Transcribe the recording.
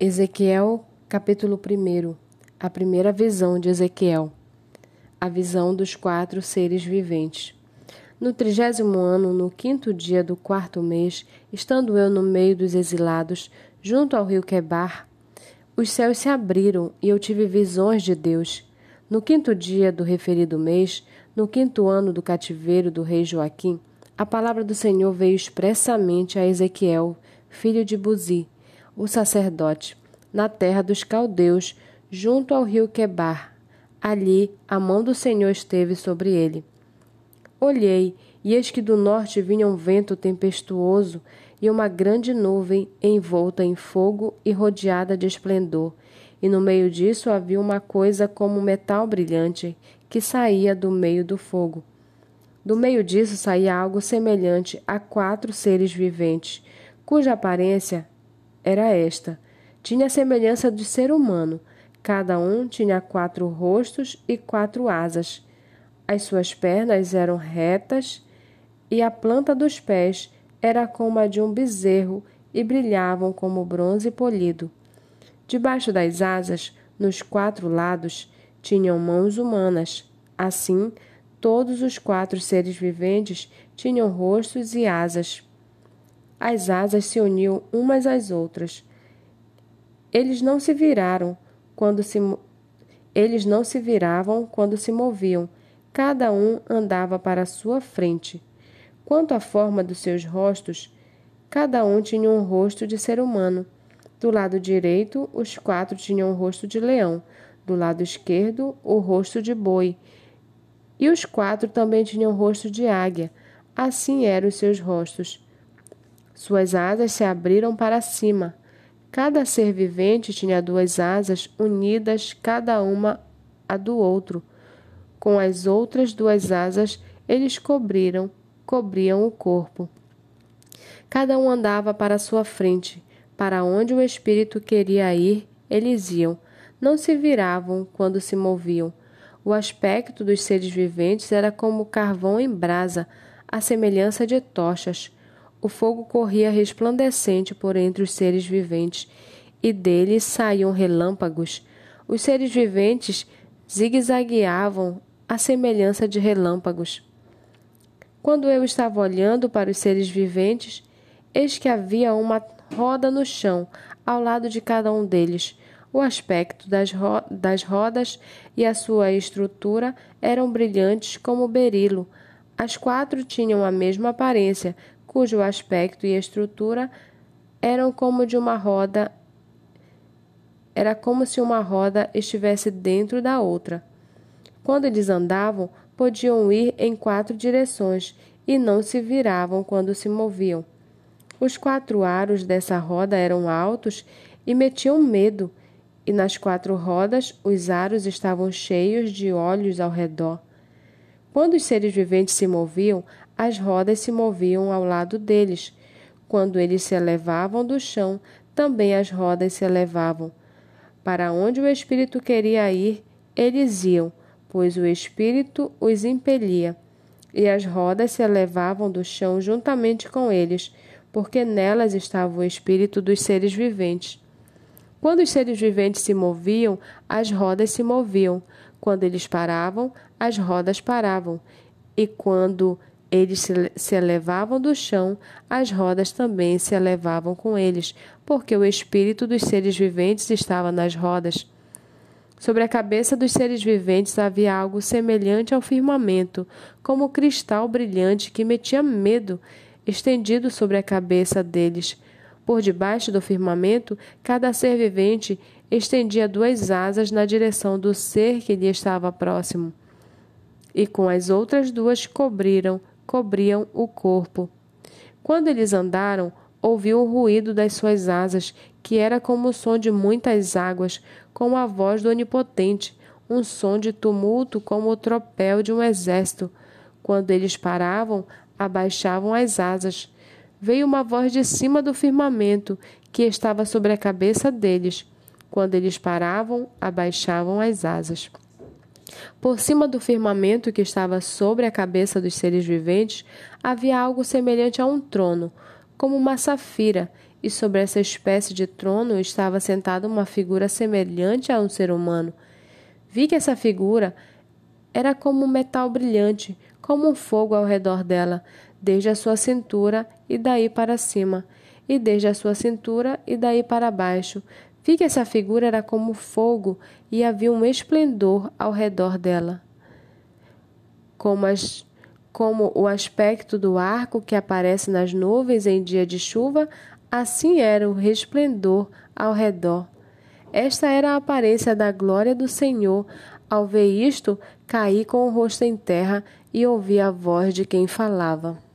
Ezequiel, capítulo 1 A primeira visão de Ezequiel. A visão dos quatro seres viventes. No trigésimo ano, no quinto dia do quarto mês, estando eu no meio dos exilados, junto ao rio Quebar, os céus se abriram e eu tive visões de Deus. No quinto dia do referido mês, no quinto ano do cativeiro do rei Joaquim, a palavra do Senhor veio expressamente a Ezequiel, filho de Buzi, o sacerdote, na terra dos caldeus, junto ao rio Quebar. Ali a mão do Senhor esteve sobre ele. Olhei, e eis que do norte vinha um vento tempestuoso e uma grande nuvem envolta em fogo e rodeada de esplendor, e no meio disso havia uma coisa como metal brilhante que saía do meio do fogo. Do meio disso saía algo semelhante a quatro seres viventes, cuja aparência era esta: tinha a semelhança de ser humano. Cada um tinha quatro rostos e quatro asas. As suas pernas eram retas e a planta dos pés era como a de um bezerro e brilhavam como bronze polido. Debaixo das asas, nos quatro lados, tinham mãos humanas. Assim, todos os quatro seres viventes tinham rostos e asas. As asas se uniam umas às outras. Eles não se viraram quando se eles não se viravam quando se moviam. Cada um andava para a sua frente. Quanto à forma dos seus rostos, cada um tinha um rosto de ser humano. Do lado direito, os quatro tinham o rosto de leão, do lado esquerdo, o rosto de boi, e os quatro também tinham o rosto de águia. Assim eram os seus rostos. Suas asas se abriram para cima. Cada ser vivente tinha duas asas unidas, cada uma a do outro. Com as outras duas asas, eles cobriram, cobriam o corpo. Cada um andava para sua frente. Para onde o espírito queria ir, eles iam. Não se viravam quando se moviam. O aspecto dos seres viventes era como carvão em brasa, à semelhança de tochas. O fogo corria resplandecente por entre os seres viventes, e dele saíam relâmpagos. Os seres viventes zigue-zagueavam à semelhança de relâmpagos. Quando eu estava olhando para os seres viventes, eis que havia uma roda no chão, ao lado de cada um deles. O aspecto das, ro das rodas e a sua estrutura eram brilhantes como berilo. As quatro tinham a mesma aparência, cujo aspecto e estrutura eram como de uma roda. Era como se uma roda estivesse dentro da outra. Quando eles andavam, podiam ir em quatro direções e não se viravam quando se moviam. Os quatro aros dessa roda eram altos e metiam medo, e nas quatro rodas os aros estavam cheios de olhos ao redor. Quando os seres viventes se moviam, as rodas se moviam ao lado deles. Quando eles se elevavam do chão, também as rodas se elevavam. Para onde o Espírito queria ir, eles iam, pois o Espírito os impelia. E as rodas se elevavam do chão juntamente com eles, porque nelas estava o Espírito dos seres viventes. Quando os seres viventes se moviam, as rodas se moviam. Quando eles paravam, as rodas paravam. E quando eles se, elevavam do chão, as rodas também se elevavam com eles, porque o espírito dos seres viventes estava nas rodas. Sobre a cabeça dos seres viventes havia algo semelhante ao firmamento, como cristal brilhante que metia medo, estendido sobre a cabeça deles. Por debaixo do firmamento, cada ser vivente estendia duas asas na direção do ser que lhe estava próximo, e com as outras duas cobriram cobriam o corpo. Quando eles andaram, ouviu o ruído das suas asas, que era como o som de muitas águas, como a voz do Onipotente, um som de tumulto como o tropel de um exército. Quando eles paravam, abaixavam as asas. Veio uma voz de cima do firmamento, que estava sobre a cabeça deles. Quando eles paravam, abaixavam as asas. Por cima do firmamento que estava sobre a cabeça dos seres viventes havia algo semelhante a um trono, como uma safira, e sobre essa espécie de trono estava sentada uma figura semelhante a um ser humano. Vi que essa figura era como um metal brilhante, como um fogo ao redor dela, desde a sua cintura e daí para cima, e desde a sua cintura e daí para baixo. Vi que essa figura era como fogo e havia um esplendor ao redor dela. Como, as, como o aspecto do arco que aparece nas nuvens em dia de chuva, assim era o resplendor ao redor. Esta era a aparência da glória do Senhor. Ao ver isto, caí com o rosto em terra e ouvi a voz de quem falava.